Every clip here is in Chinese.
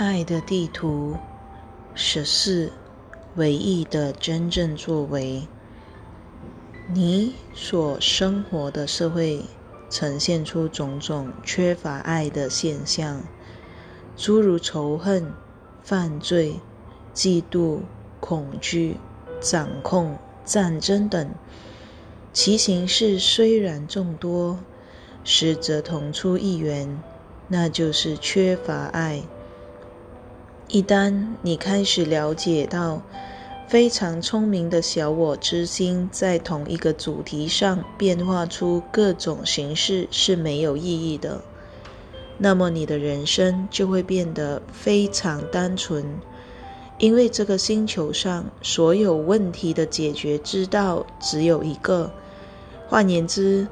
爱的地图十四，唯一的真正作为。你所生活的社会呈现出种种缺乏爱的现象，诸如仇恨、犯罪、嫉妒、恐惧、掌控、战争等。其形式虽然众多，实则同出一源，那就是缺乏爱。一旦你开始了解到，非常聪明的小我之心在同一个主题上变化出各种形式是没有意义的，那么你的人生就会变得非常单纯，因为这个星球上所有问题的解决之道只有一个。换言之，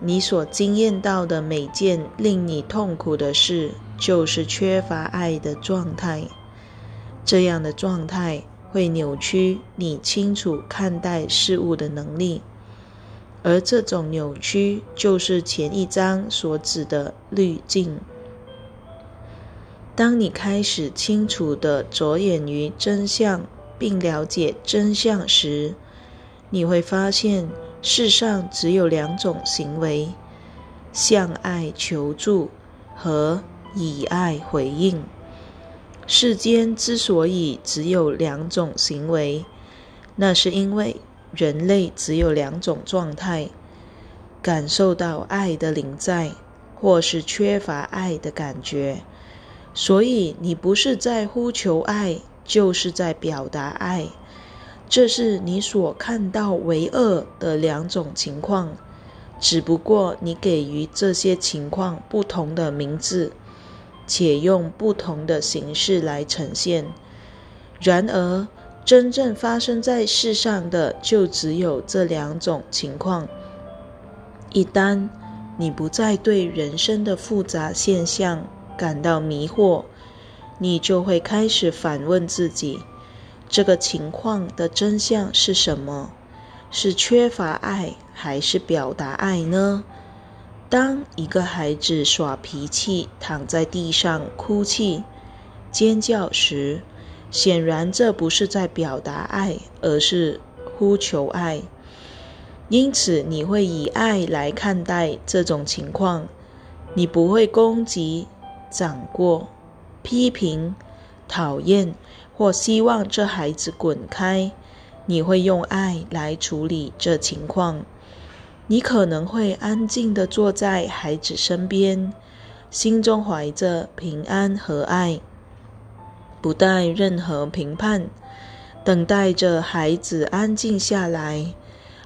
你所经验到的每件令你痛苦的事，就是缺乏爱的状态。这样的状态会扭曲你清楚看待事物的能力，而这种扭曲就是前一章所指的滤镜。当你开始清楚地着眼于真相，并了解真相时，你会发现世上只有两种行为：向爱求助和以爱回应。世间之所以只有两种行为，那是因为人类只有两种状态：感受到爱的临在，或是缺乏爱的感觉。所以，你不是在呼求爱，就是在表达爱。这是你所看到为恶的两种情况，只不过你给予这些情况不同的名字。且用不同的形式来呈现。然而，真正发生在世上的就只有这两种情况。一旦你不再对人生的复杂现象感到迷惑，你就会开始反问自己：这个情况的真相是什么？是缺乏爱，还是表达爱呢？当一个孩子耍脾气、躺在地上哭泣、尖叫时，显然这不是在表达爱，而是呼求爱。因此，你会以爱来看待这种情况，你不会攻击、掌过、批评、讨厌或希望这孩子滚开。你会用爱来处理这情况。你可能会安静地坐在孩子身边，心中怀着平安和爱，不带任何评判，等待着孩子安静下来。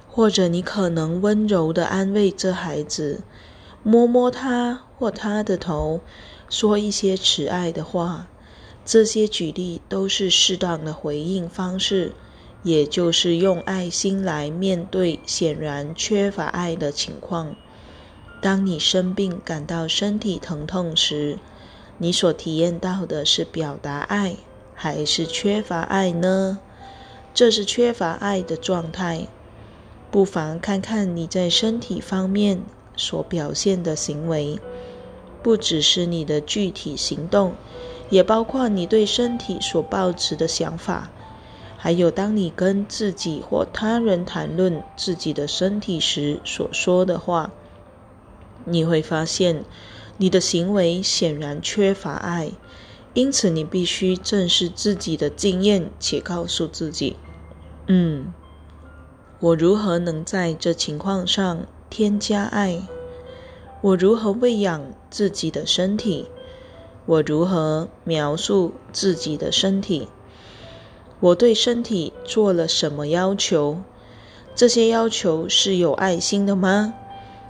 或者你可能温柔地安慰这孩子，摸摸他或他的头，说一些慈爱的话。这些举例都是适当的回应方式。也就是用爱心来面对显然缺乏爱的情况。当你生病、感到身体疼痛时，你所体验到的是表达爱，还是缺乏爱呢？这是缺乏爱的状态。不妨看看你在身体方面所表现的行为，不只是你的具体行动，也包括你对身体所抱持的想法。还有，当你跟自己或他人谈论自己的身体时所说的话，你会发现你的行为显然缺乏爱。因此，你必须正视自己的经验，且告诉自己：“嗯，我如何能在这情况上添加爱？我如何喂养自己的身体？我如何描述自己的身体？”我对身体做了什么要求？这些要求是有爱心的吗？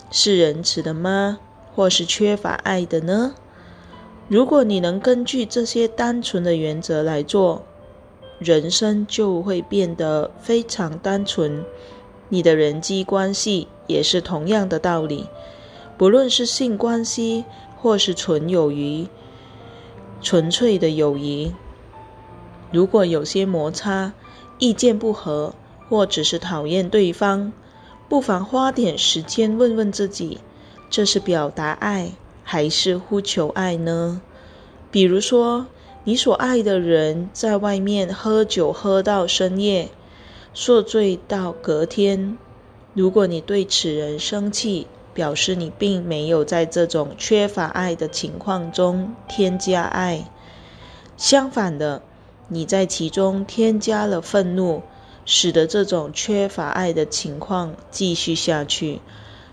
是仁慈的吗？或是缺乏爱的呢？如果你能根据这些单纯的原则来做，人生就会变得非常单纯。你的人际关系也是同样的道理，不论是性关系，或是纯友谊、纯粹的友谊。如果有些摩擦、意见不合，或只是讨厌对方，不妨花点时间问问自己：这是表达爱，还是呼求爱呢？比如说，你所爱的人在外面喝酒喝到深夜，宿醉到隔天。如果你对此人生气，表示你并没有在这种缺乏爱的情况中添加爱。相反的，你在其中添加了愤怒，使得这种缺乏爱的情况继续下去，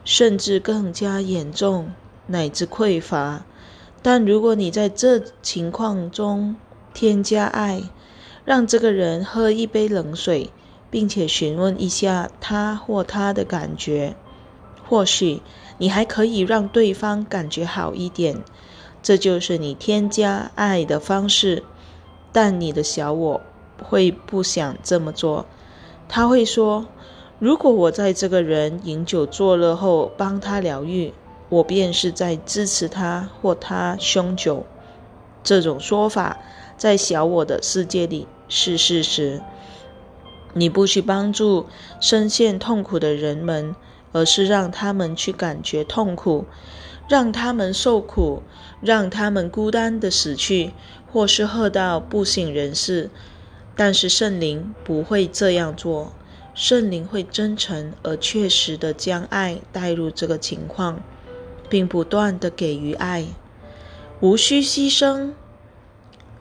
甚至更加严重，乃至匮乏。但如果你在这情况中添加爱，让这个人喝一杯冷水，并且询问一下他或他的感觉，或许你还可以让对方感觉好一点。这就是你添加爱的方式。但你的小我会不想这么做，他会说：“如果我在这个人饮酒作乐后帮他疗愈。”我便是在支持他或他凶酒，这种说法在小我的世界里是事实。你不去帮助深陷痛苦的人们，而是让他们去感觉痛苦，让他们受苦，让他们孤单的死去，或是喝到不省人事。但是圣灵不会这样做，圣灵会真诚而确实的将爱带入这个情况。并不断的给予爱，无需牺牲。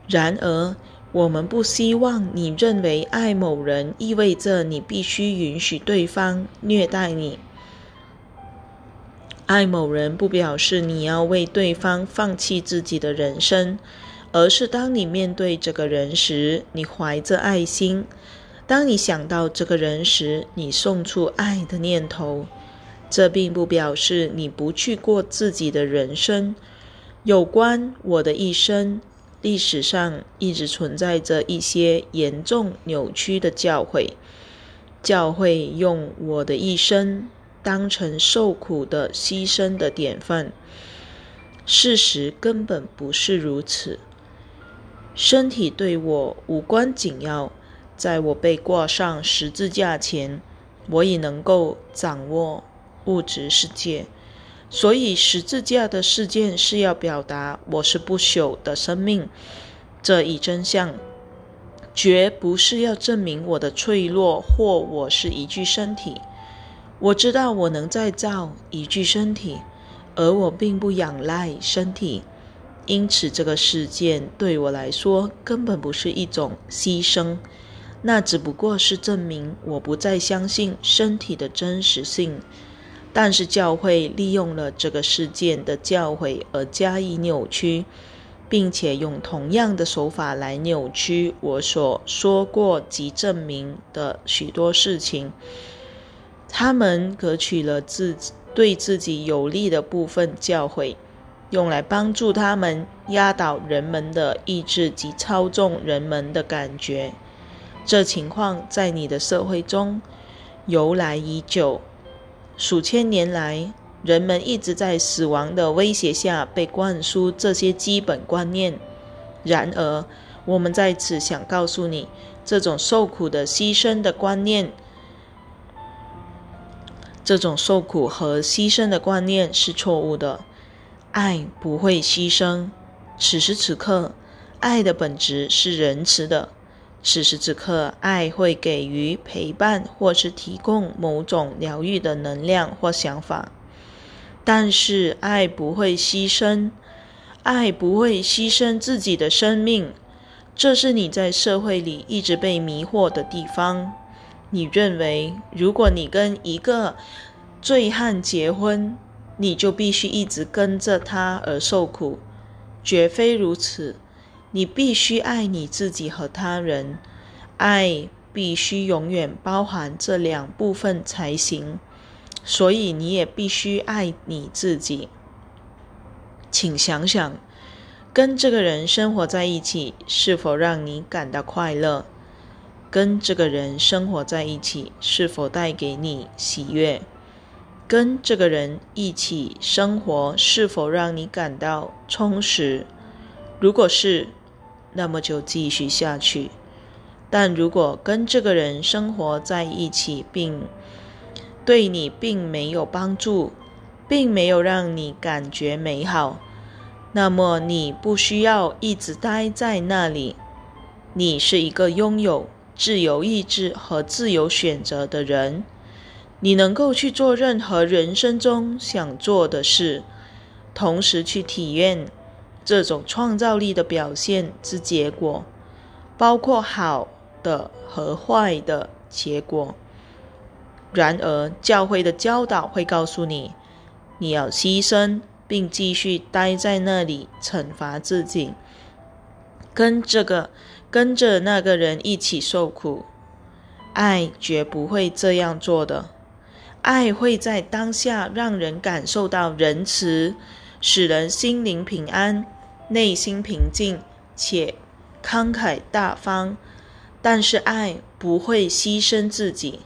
然而，我们不希望你认为爱某人意味着你必须允许对方虐待你。爱某人不表示你要为对方放弃自己的人生，而是当你面对这个人时，你怀着爱心；当你想到这个人时，你送出爱的念头。这并不表示你不去过自己的人生。有关我的一生，历史上一直存在着一些严重扭曲的教诲。教会用我的一生当成受苦的牺牲的典范。事实根本不是如此。身体对我无关紧要。在我被挂上十字架前，我已能够掌握。物质世界，所以十字架的事件是要表达我是不朽的生命这一真相，绝不是要证明我的脆弱或我是一具身体。我知道我能再造一具身体，而我并不仰赖身体，因此这个事件对我来说根本不是一种牺牲，那只不过是证明我不再相信身体的真实性。但是教会利用了这个事件的教诲而加以扭曲，并且用同样的手法来扭曲我所说过及证明的许多事情。他们割取了自对自己有利的部分教诲，用来帮助他们压倒人们的意志及操纵人们的感觉。这情况在你的社会中由来已久。数千年来，人们一直在死亡的威胁下被灌输这些基本观念。然而，我们在此想告诉你，这种受苦的牺牲的观念，这种受苦和牺牲的观念是错误的。爱不会牺牲。此时此刻，爱的本质是仁慈的。此时此刻，爱会给予陪伴，或是提供某种疗愈的能量或想法。但是，爱不会牺牲，爱不会牺牲自己的生命。这是你在社会里一直被迷惑的地方。你认为，如果你跟一个醉汉结婚，你就必须一直跟着他而受苦。绝非如此。你必须爱你自己和他人，爱必须永远包含这两部分才行。所以你也必须爱你自己。请想想，跟这个人生活在一起是否让你感到快乐？跟这个人生活在一起是否带给你喜悦？跟这个人一起生活是否让你感到充实？如果是，那么就继续下去。但如果跟这个人生活在一起，并对你并没有帮助，并没有让你感觉美好，那么你不需要一直待在那里。你是一个拥有自由意志和自由选择的人，你能够去做任何人生中想做的事，同时去体验这种创造力的表现之结果，包括好的和坏的结果。然而，教会的教导会告诉你，你要牺牲，并继续待在那里惩罚自己，跟这个。跟着那个人一起受苦，爱绝不会这样做的。爱会在当下让人感受到仁慈，使人心灵平安、内心平静且慷慨大方。但是爱不会牺牲自己。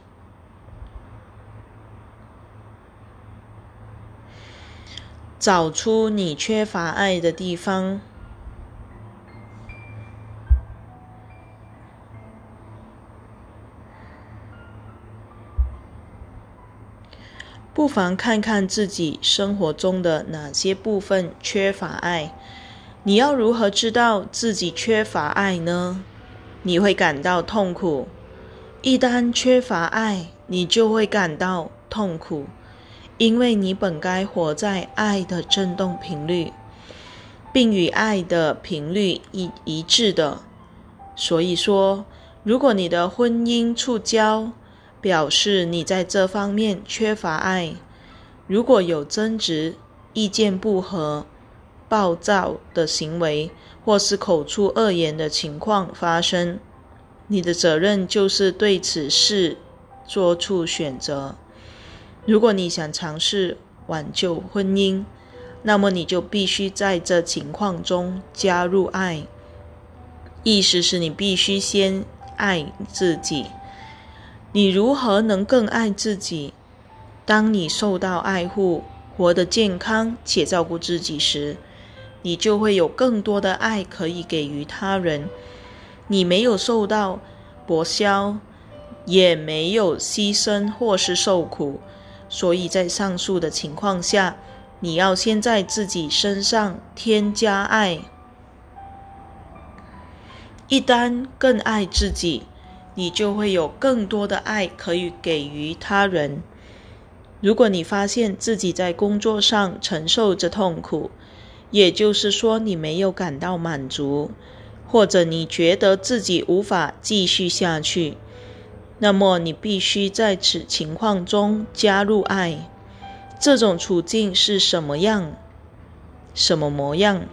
找出你缺乏爱的地方。不妨看看自己生活中的哪些部分缺乏爱。你要如何知道自己缺乏爱呢？你会感到痛苦。一旦缺乏爱，你就会感到痛苦，因为你本该活在爱的振动频率，并与爱的频率一一致的。所以说，如果你的婚姻触礁，表示你在这方面缺乏爱。如果有争执、意见不合、暴躁的行为，或是口出恶言的情况发生，你的责任就是对此事做出选择。如果你想尝试挽救婚姻，那么你就必须在这情况中加入爱。意思是你必须先爱自己。你如何能更爱自己？当你受到爱护、活得健康且照顾自己时，你就会有更多的爱可以给予他人。你没有受到剥削，也没有牺牲或是受苦，所以在上述的情况下，你要先在自己身上添加爱。一旦更爱自己。你就会有更多的爱可以给予他人。如果你发现自己在工作上承受着痛苦，也就是说你没有感到满足，或者你觉得自己无法继续下去，那么你必须在此情况中加入爱。这种处境是什么样？什么模样？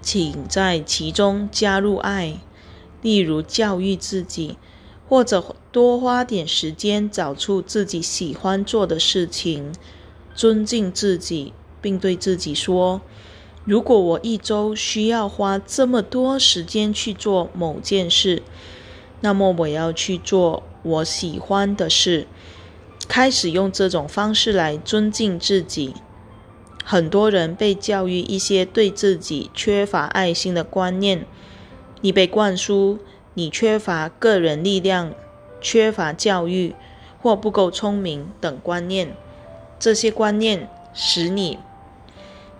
请在其中加入爱，例如教育自己。或者多花点时间找出自己喜欢做的事情，尊敬自己，并对自己说：“如果我一周需要花这么多时间去做某件事，那么我要去做我喜欢的事。”开始用这种方式来尊敬自己。很多人被教育一些对自己缺乏爱心的观念，你被灌输。你缺乏个人力量、缺乏教育或不够聪明等观念，这些观念使你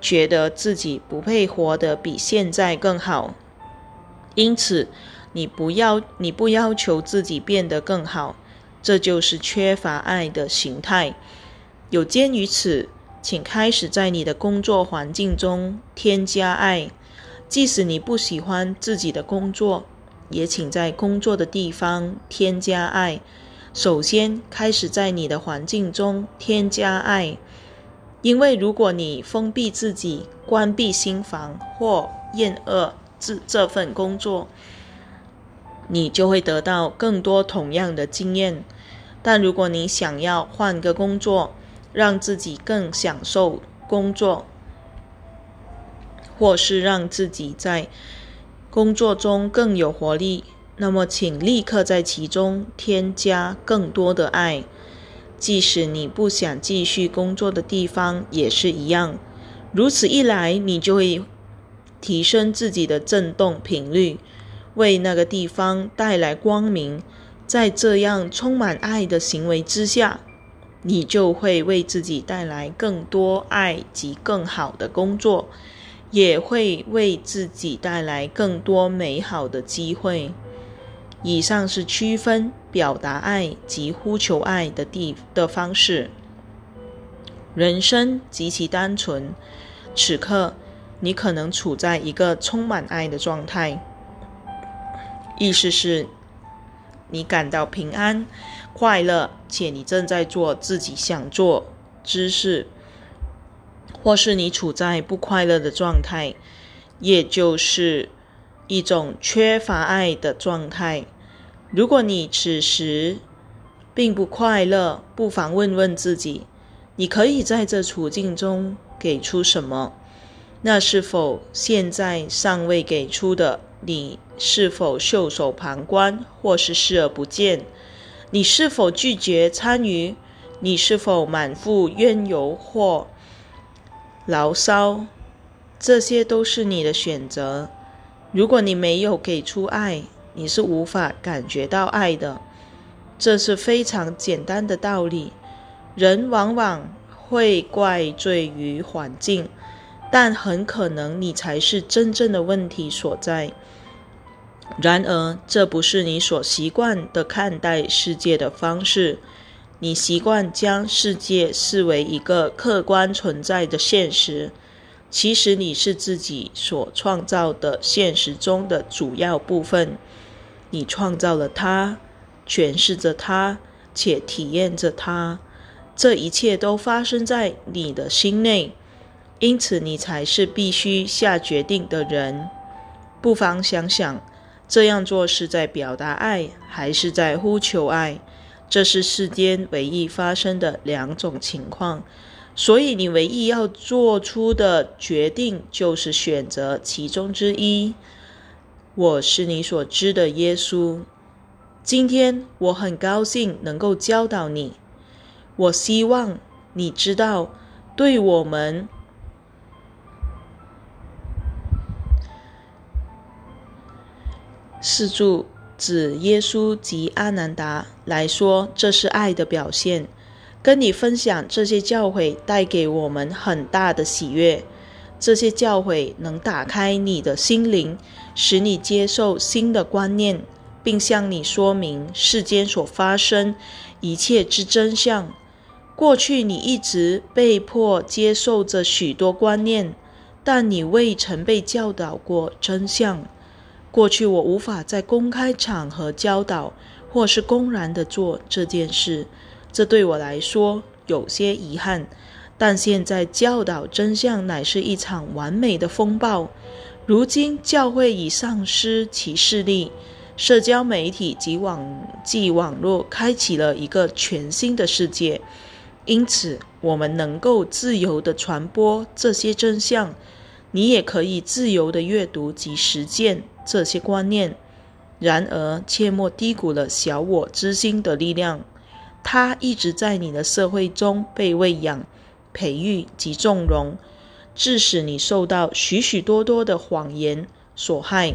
觉得自己不配活得比现在更好。因此，你不要你不要求自己变得更好，这就是缺乏爱的形态。有鉴于此，请开始在你的工作环境中添加爱，即使你不喜欢自己的工作。也请在工作的地方添加爱。首先，开始在你的环境中添加爱，因为如果你封闭自己、关闭心房或厌恶这这份工作，你就会得到更多同样的经验。但如果你想要换个工作，让自己更享受工作，或是让自己在工作中更有活力，那么请立刻在其中添加更多的爱。即使你不想继续工作的地方也是一样。如此一来，你就会提升自己的振动频率，为那个地方带来光明。在这样充满爱的行为之下，你就会为自己带来更多爱及更好的工作。也会为自己带来更多美好的机会。以上是区分表达爱及呼求爱的地的方式。人生极其单纯，此刻你可能处在一个充满爱的状态，意思是，你感到平安、快乐，且你正在做自己想做之事，或是你处在不快乐的状态，也就是一种缺乏爱的状态。如果你此时并不快乐，不妨问问自己。你可以在这处境中给出什么？那是否现在尚未给出的？你是否袖手旁观，或是视而不见？你是否拒绝参与？你是否满腹怨尤或牢骚？这些都是你的选择。如果你没有给出爱，你是无法感觉到爱的。这是非常简单的道理。人往往会怪罪于环境，但很可能你才是真正的问题所在。然而，这不是你所习惯的看待世界的方式。你习惯将世界视为一个客观存在的现实，其实你是自己所创造的现实中的主要部分。你创造了它，诠释着它，且体验着它。这一切都发生在你的心内，因此你才是必须下决定的人。不妨想想，这样做是在表达爱，还是在呼求爱？这是世间唯一发生的两种情况，所以你唯一要做出的决定就是选择其中之一。我是你所知的耶稣。今天我很高兴能够教导你。我希望你知道，对我们四柱指耶稣及阿南达来说，这是爱的表现。跟你分享这些教诲，带给我们很大的喜悦。这些教诲能打开你的心灵，使你接受新的观念，并向你说明世间所发生一切之真相。过去你一直被迫接受着许多观念，但你未曾被教导过真相。过去我无法在公开场合教导，或是公然的做这件事，这对我来说有些遗憾。但现在教导真相乃是一场完美的风暴。如今教会已丧失其势力，社交媒体及网际网络开启了一个全新的世界。因此，我们能够自由地传播这些真相。你也可以自由地阅读及实践这些观念。然而，切莫低估了小我之心的力量。它一直在你的社会中被喂养、培育及纵容，致使你受到许许多多的谎言所害。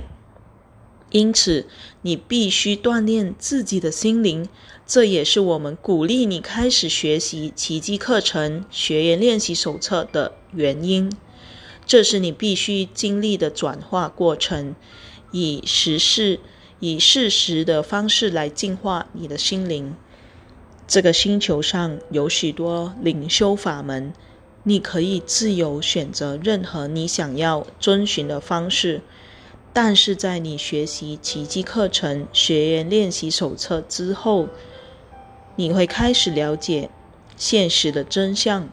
因此，你必须锻炼自己的心灵。这也是我们鼓励你开始学习奇迹课程学员练习手册的原因。这是你必须经历的转化过程，以实事、以事实的方式来净化你的心灵。这个星球上有许多灵修法门，你可以自由选择任何你想要遵循的方式。但是在你学习奇迹课程学员练习手册之后，你会开始了解现实的真相、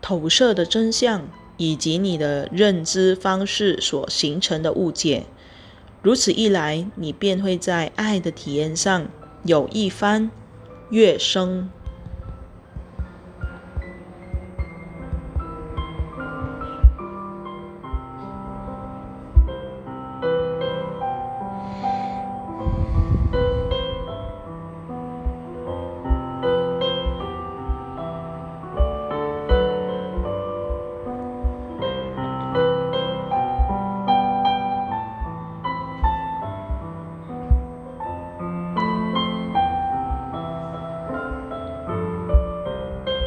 投射的真相，以及你的认知方式所形成的误解。如此一来，你便会在爱的体验上有一番跃升。